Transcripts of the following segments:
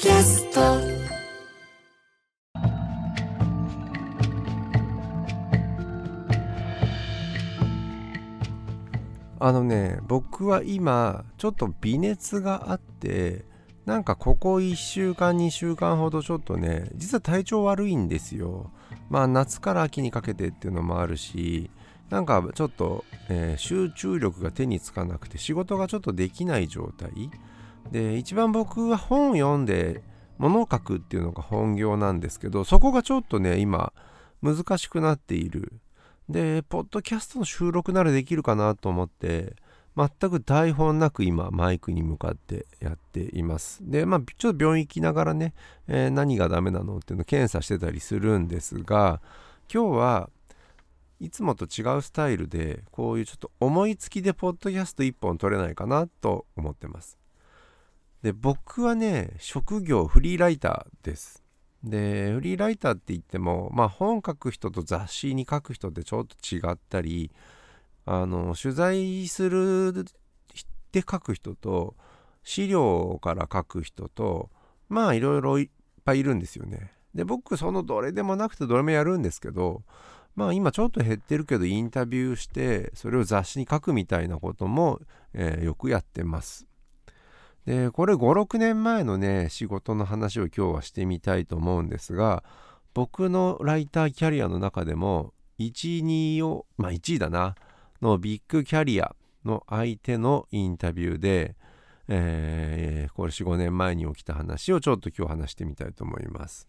キャスト。あのね僕は今ちょっと微熱があってなんかここ1週間2週間ほどちょっとね実は体調悪いんですよ。まあ夏から秋にかけてっていうのもあるしなんかちょっと、えー集中力が手につかなくて仕事がちょっとできない状態。で一番僕は本読んで物を書くっていうのが本業なんですけどそこがちょっとね今難しくなっている。でポッドキャストの収録ならできるかなと思って全く台本なく今マイクに向かってやっています。でまあちょっと病院行きながらね、えー何がダメなのっていうのを検査してたりするんですが今日はいつもと違うスタイルでこういうちょっと思いつきでポッドキャスト1本撮れないかなと思ってます。で僕はね職業フリーライターです。でフリーライターって言ってもまあ本書く人と雑誌に書く人ってちょっと違ったりあの取材するで書く人と資料から書く人とまあいろいろいっぱいいるんですよね。で僕そのどれでもなくてどれもやるんですけどまあ今ちょっと減ってるけどインタビューしてそれを雑誌に書くみたいなことも、えーよくやってます。でこれ56年前のね仕事の話を今日はしてみたいと思うんですが僕のライターキャリアの中でも1、2をまあ1位だなのビッグキャリアの相手のインタビューで、えーこれ45年前に起きた話をちょっと今日話してみたいと思います。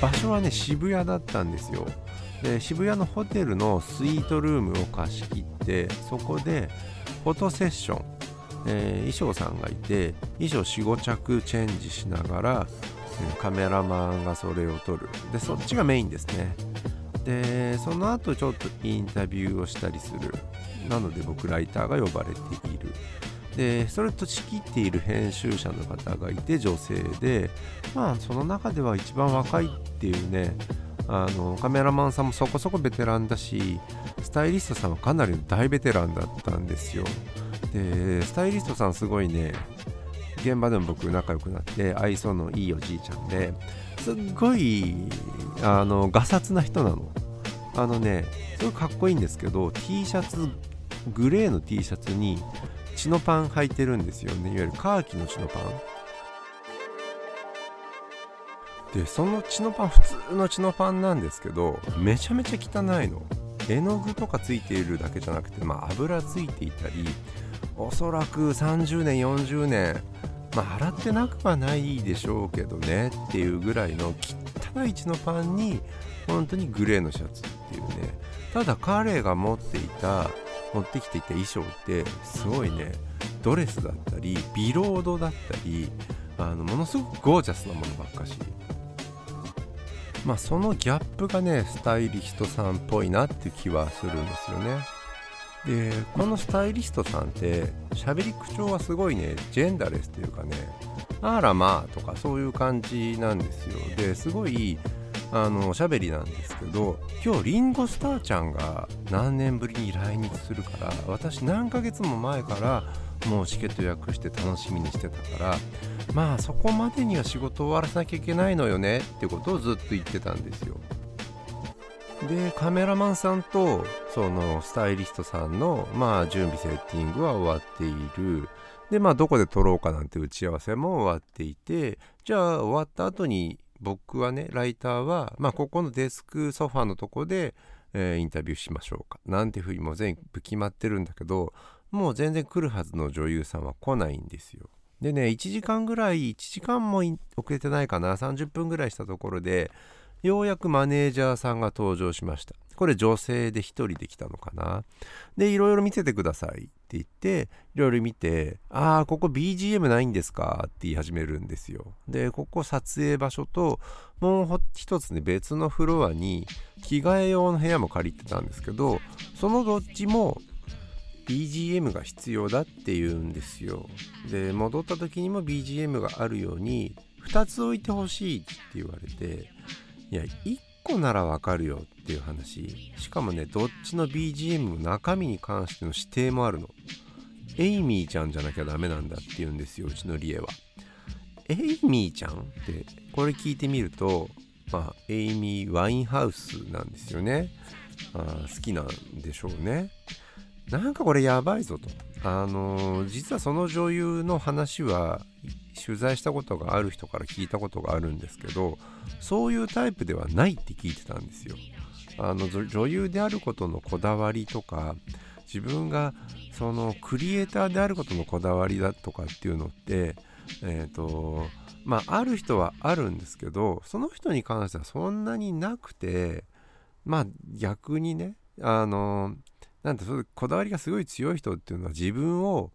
場所はね渋谷だったんですよ。で渋谷のホテルのスイートルームを貸し切ってそこでフォトセッション、えー衣装さんがいて衣装45着チェンジしながら、カメラマンがそれを撮る。でそっちがメインですね。でその後ちょっとインタビューをしたりする。なので僕ライターが呼ばれている。でそれと仕切っている編集者の方がいて女性でまあその中では一番若いっていうねあのカメラマンさんもそこそこベテランだしスタイリストさんはかなり大ベテランだったんですよ。でスタイリストさんすごいね現場でも僕仲良くなって愛想のいいおじいちゃんですっごいあのガサツな人なの。あのねすごいかっこいいんですけど T シャツグレーの T シャツにチノパン履いてるんですよね。いわゆるカーキのチノパン。でそのチノパン普通のチノパンなんですけどめちゃめちゃ汚いの。絵の具とかついているだけじゃなくて、まあ、油ついていたりおそらく30年40年まあ洗ってなくはないでしょうけどねっていうぐらいの汚いチノパンに本当にグレーのシャツっていうね。ただ彼が持っていた持ってきていた衣装ってすごいねドレスだったりビロードだったりあのものすごくゴージャスなものばっかし。まあそのギャップがねスタイリストさんっぽいなって気はするんですよね。でこのスタイリストさんって喋り口調はすごいねジェンダレスというかねあらまあとかそういう感じなんですよ。ですごいあのおしゃべりなんですけど今日リンゴスターちゃんが何年ぶりに来日するから私何ヶ月も前からもうチケット予約して楽しみにしてたからまあそこまでには仕事を終わらせなきゃいけないのよねってことをずっと言ってたんですよ。でカメラマンさんとそのスタイリストさんのまあ準備セッティングは終わっている。でまあどこで撮ろうかなんて打ち合わせも終わっていてじゃあ終わった後に僕はねライターはまあここのデスクソファーのとこで、えーインタビューしましょうか。なんていうふうにもう全部決まってるんだけどもう全然来るはずの女優さんは来ないんですよ。でね1時間ぐらい1時間も遅れてないかな30分ぐらいしたところでようやくマネージャーさんが登場しました。これ女性で1人で来たのかな？でいろいろ見せてくださいって言っていろいろ見てああここ BGM ないんですか？って言い始めるんですよ。でここ撮影場所ともう一つね別のフロアに着替え用の部屋も借りてたんですけどそのどっちも BGM が必要だっていうんですよ。で戻った時にも BGM があるように2つ置いてほしいって言われていや1個ならわかるよっていう話。しかもねどっちの BGM の中身に関しての指定もあるの。エイミーちゃんじゃなきゃダメなんだって言うんですようちのリエは。エイミーちゃんってこれ聞いてみるとまあエイミー・ワインハウスなんですよね。あ好きなんでしょうね。なんかこれやばいぞと。あのー、実はその女優の話は取材したことがある人から聞いたことがあるんですけどそういうタイプではないって聞いてたんですよ。あの女優であることのこだわりとか自分がそのクリエイターであることのこだわりだとかっていうのってえっ、ー、とまあある人はあるんですけどその人に関してはそんなになくてまあ逆にねあのなんてこだわりがすごい強い人っていうのは自分を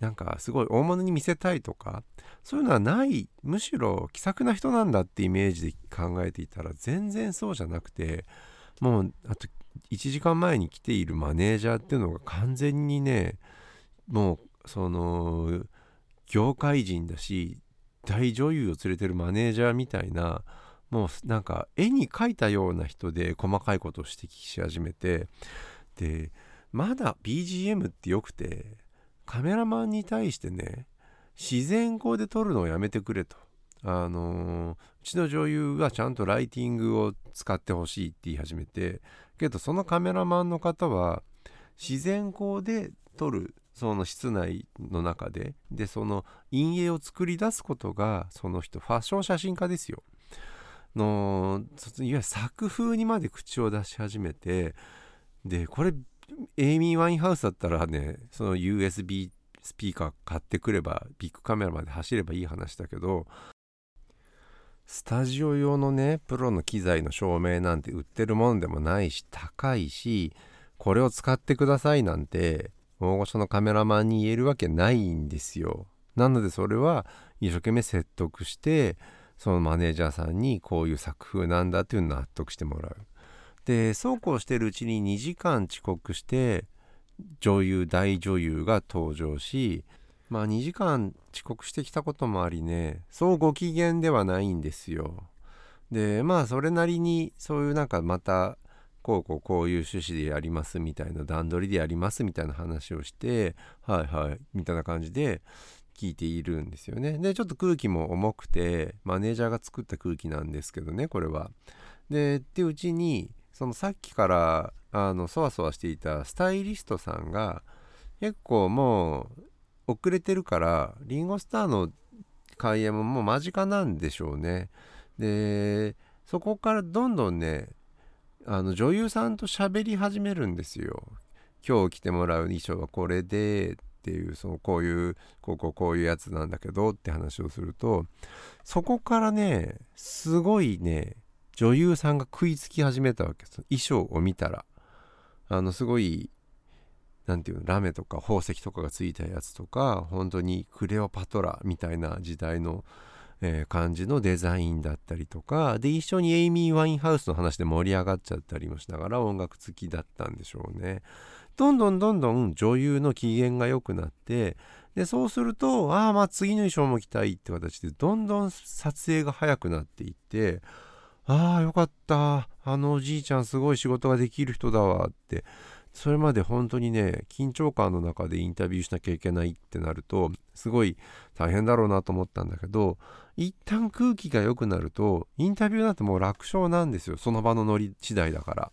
なんかすごい大物に見せたいとかそういうのはないむしろ気さくな人なんだってイメージで考えていたら全然そうじゃなくてもうあと1時間前に来ているマネージャーっていうのが完全にねもうその業界人だし大女優を連れてるマネージャーみたいなもうなんか絵に描いたような人で細かいことを指摘し始めてでまだ BGM ってよくてカメラマンに対してね自然光で撮るのをやめてくれと。あのー、うちの女優はちゃんとライティングを使ってほしいって言い始めてけどそのカメラマンの方は自然光で撮るその室内の中ででその陰影を作り出すことがその人ファッション写真家ですよのいわゆる作風にまで口を出し始めてでこれエイミー・ワインハウスだったらねその USB スピーカー買ってくればビッグカメラまで走ればいい話だけどスタジオ用のねプロの機材の照明なんて売ってるもんでもないし高いしこれを使ってくださいなんて大御所のカメラマンに言えるわけないんですよ。なのでそれは一生懸命説得してそのマネージャーさんにこういう作風なんだっていうのを納得してもらう。でそうこうしてるうちに2時間遅刻して女優大女優が登場しまあ2時間遅刻してきたこともありねそうご機嫌ではないんですよ。でまあそれなりにそういうなんかまたこうこうこういう趣旨でやりますみたいな段取りでやりますみたいな話をしてはいはいみたいな感じで聞いているんですよね。でちょっと空気も重くてマネージャーが作った空気なんですけどねこれは。でってうちにそのさっきからあのそわそわしていたスタイリストさんが結構もう遅れてるからリンゴスターの開演ももう間近なんでしょうね。でそこからどんどんねあの女優さんと喋り始めるんですよ。今日着てもらう衣装はこれでっていうそのこういうこうこうこういうやつなんだけどって話をするとそこからねすごいね女優さんが食いつき始めたわけです。衣装を見たら。あのすごい何て言うのラメとか宝石とかがついたやつとか本当にクレオパトラみたいな時代の、えー、感じのデザインだったりとかで一緒にエイミー・ワインハウスの話で盛り上がっちゃったりもしながら音楽好きだったんでしょうね。どんどんどんどん女優の機嫌が良くなってでそうするとああまあ次の衣装も着たいって形でどんどん撮影が早くなっていってああよかった。あのおじいちゃんすごい仕事ができる人だわって。それまで本当にね緊張感の中でインタビューしなきゃいけないってなるとすごい大変だろうなと思ったんだけど一旦空気が良くなるとインタビューなんてもう楽勝なんですよ。その場のノリ次第だから。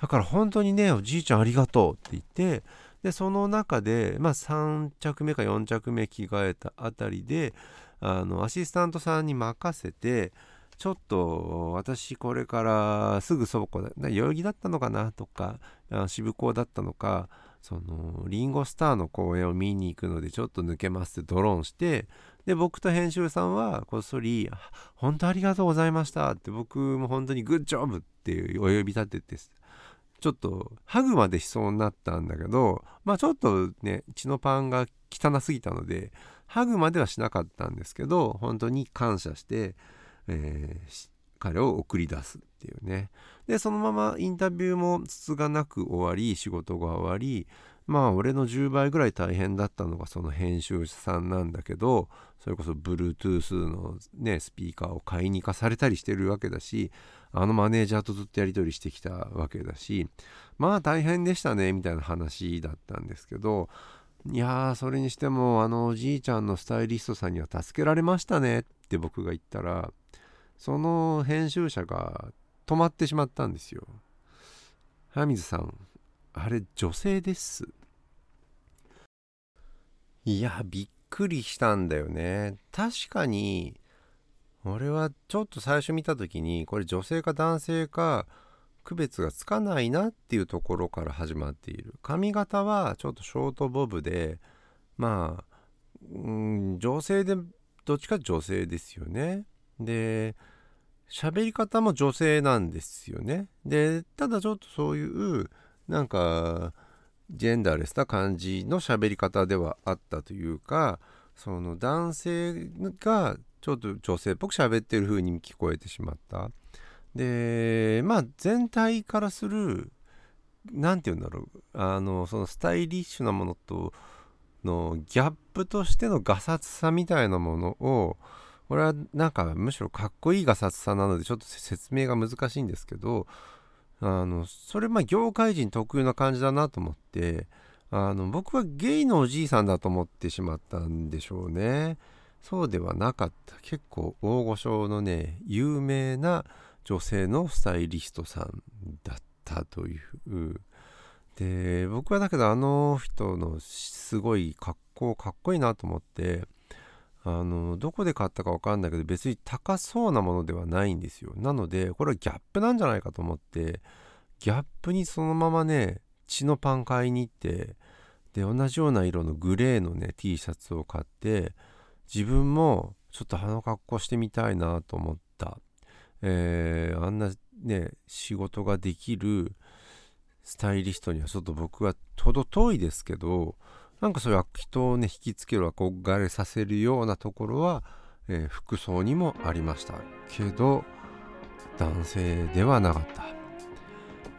だから本当にねおじいちゃんありがとうって言ってでその中でまあ3着目か4着目着替えたあたりであのアシスタントさんに任せてちょっと私これからすぐそこだ代々木だったのかなとか渋港だったのかそのリンゴスターの公演を見に行くのでちょっと抜けますってドローンしてで僕と編集さんはこっそり「本当ありがとうございました」って僕も本当に「グッジョブ!」っていうお呼び立ててちょっとハグまでしそうになったんだけどまあちょっとね血のパンが汚すぎたのでハグまではしなかったんですけど本当に感謝して、えー、彼を送り出すっていうね。でそのままインタビューもつつがなく終わり仕事が終わりまあ俺の10倍ぐらい大変だったのがその編集者さんなんだけどそれこそ Bluetooth のねスピーカーを買いに行かされたりしてるわけだしあのマネージャーとずっとやり取りしてきたわけだしまあ大変でしたねみたいな話だったんですけどいやーそれにしてもあのおじいちゃんのスタイリストさんには助けられましたねって僕が言ったらその編集者が止まってしまったんですよ。早水さんあれ女性ですいやびっくりしたんだよね確かに俺はちょっと最初見た時にこれ女性か男性か区別がつかないなっていうところから始まっている。髪型はちょっとショートボブでまあうん女性でどっちか女性ですよね。で喋り方も女性なんですよね。でただちょっとそういうなんかジェンダーレスな感じの喋り方ではあったというかその男性がちょっと女性っぽく喋ってる風に聞こえてしまった。でまあ全体からする何て言うんだろう。あのそのスタイリッシュなものとのギャップとしてのガサツさみたいなものをこれはなんかむしろかっこいいガサツさなのでちょっと説明が難しいんですけどあのそれまあ業界人特有な感じだなと思ってあの僕はゲイのおじいさんだと思ってしまったんでしょうね。そうではなかった。結構大御所のね有名な女性のスタイリストさんだったという。で僕はだけどあの人のすごい格好かっこいいなと思ってあのどこで買ったか分かんないけど別に高そうなものではないんですよ。なのでこれはギャップなんじゃないかと思ってギャップにそのままね血のパン買いに行ってで同じような色のグレーのね T シャツを買って自分もちょっとあの格好してみたいなと思った、えー、あんなね仕事ができるスタイリストにはちょっと僕は程遠いですけどなんかそういう人をね引きつける憧れさせるようなところは、えー、服装にもありましたけど男性ではなかった。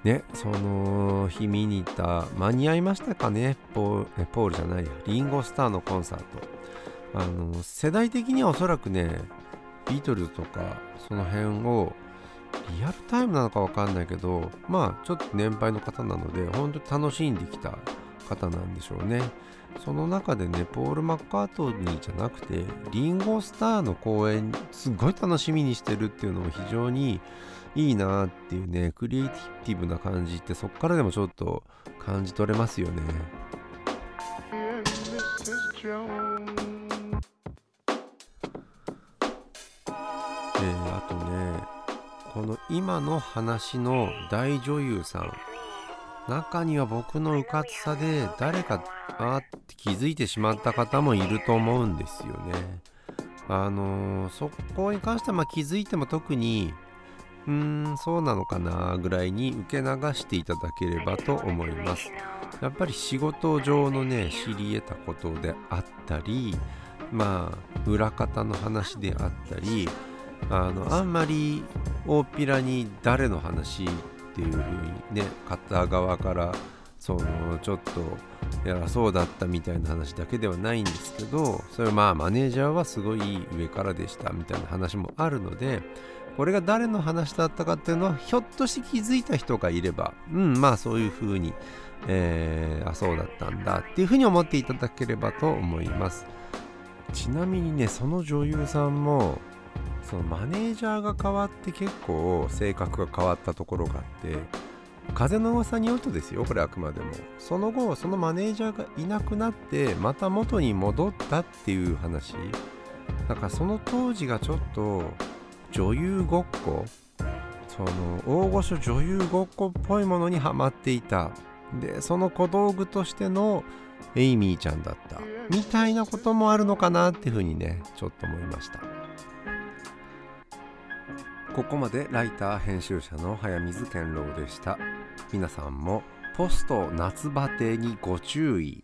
ねその日見に行った間に合いましたかね？ポールじゃないや。リンゴスターのコンサート。あの世代的にはおそらくねビートルズとかその辺をリアルタイムなのかわかんないけどまあちょっと年配の方なので本当に楽しんできた方なんでしょうねその中でねポール・マッカートニーじゃなくてリンゴスターの公演すごい楽しみにしてるっていうのも非常にいいなっていうねクリエイティブな感じってそっからでもちょっと感じ取れますよね。この今の話の大女優さん中には僕のうかつさで誰かあって気づいてしまった方もいると思うんですよね。あのー、そこに関してはま気づいても特にうーんそうなのかなぐらいに受け流していただければと思います。やっぱり仕事上のね知り得たことであったりまあ裏方の話であったりあのあんまり大っぴらに誰の話っていう風にね片側からそのちょっとやそうだったみたいな話だけではないんですけどそれまあマネージャーはすごい上からでしたみたいな話もあるのでこれが誰の話だったかっていうのはひょっとして気づいた人がいればうんまあそういう風にえー、あそうだったんだっていう風に思っていただければと思います。ちなみにねその女優さんもそのマネージャーが変わって結構性格が変わったところがあって風の噂によるとですよこれあくまでも。その後そのマネージャーがいなくなってまた元に戻ったっていう話。だからその当時がちょっと女優ごっこ。その大御所女優ごっこっぽいものにはまっていた。でその小道具としてのエイミーちゃんだった。みたいなこともあるのかなっていうふうにねちょっと思いました。ここまでライター編集者の早水健郎でした。皆さんもポスト夏バテにご注意。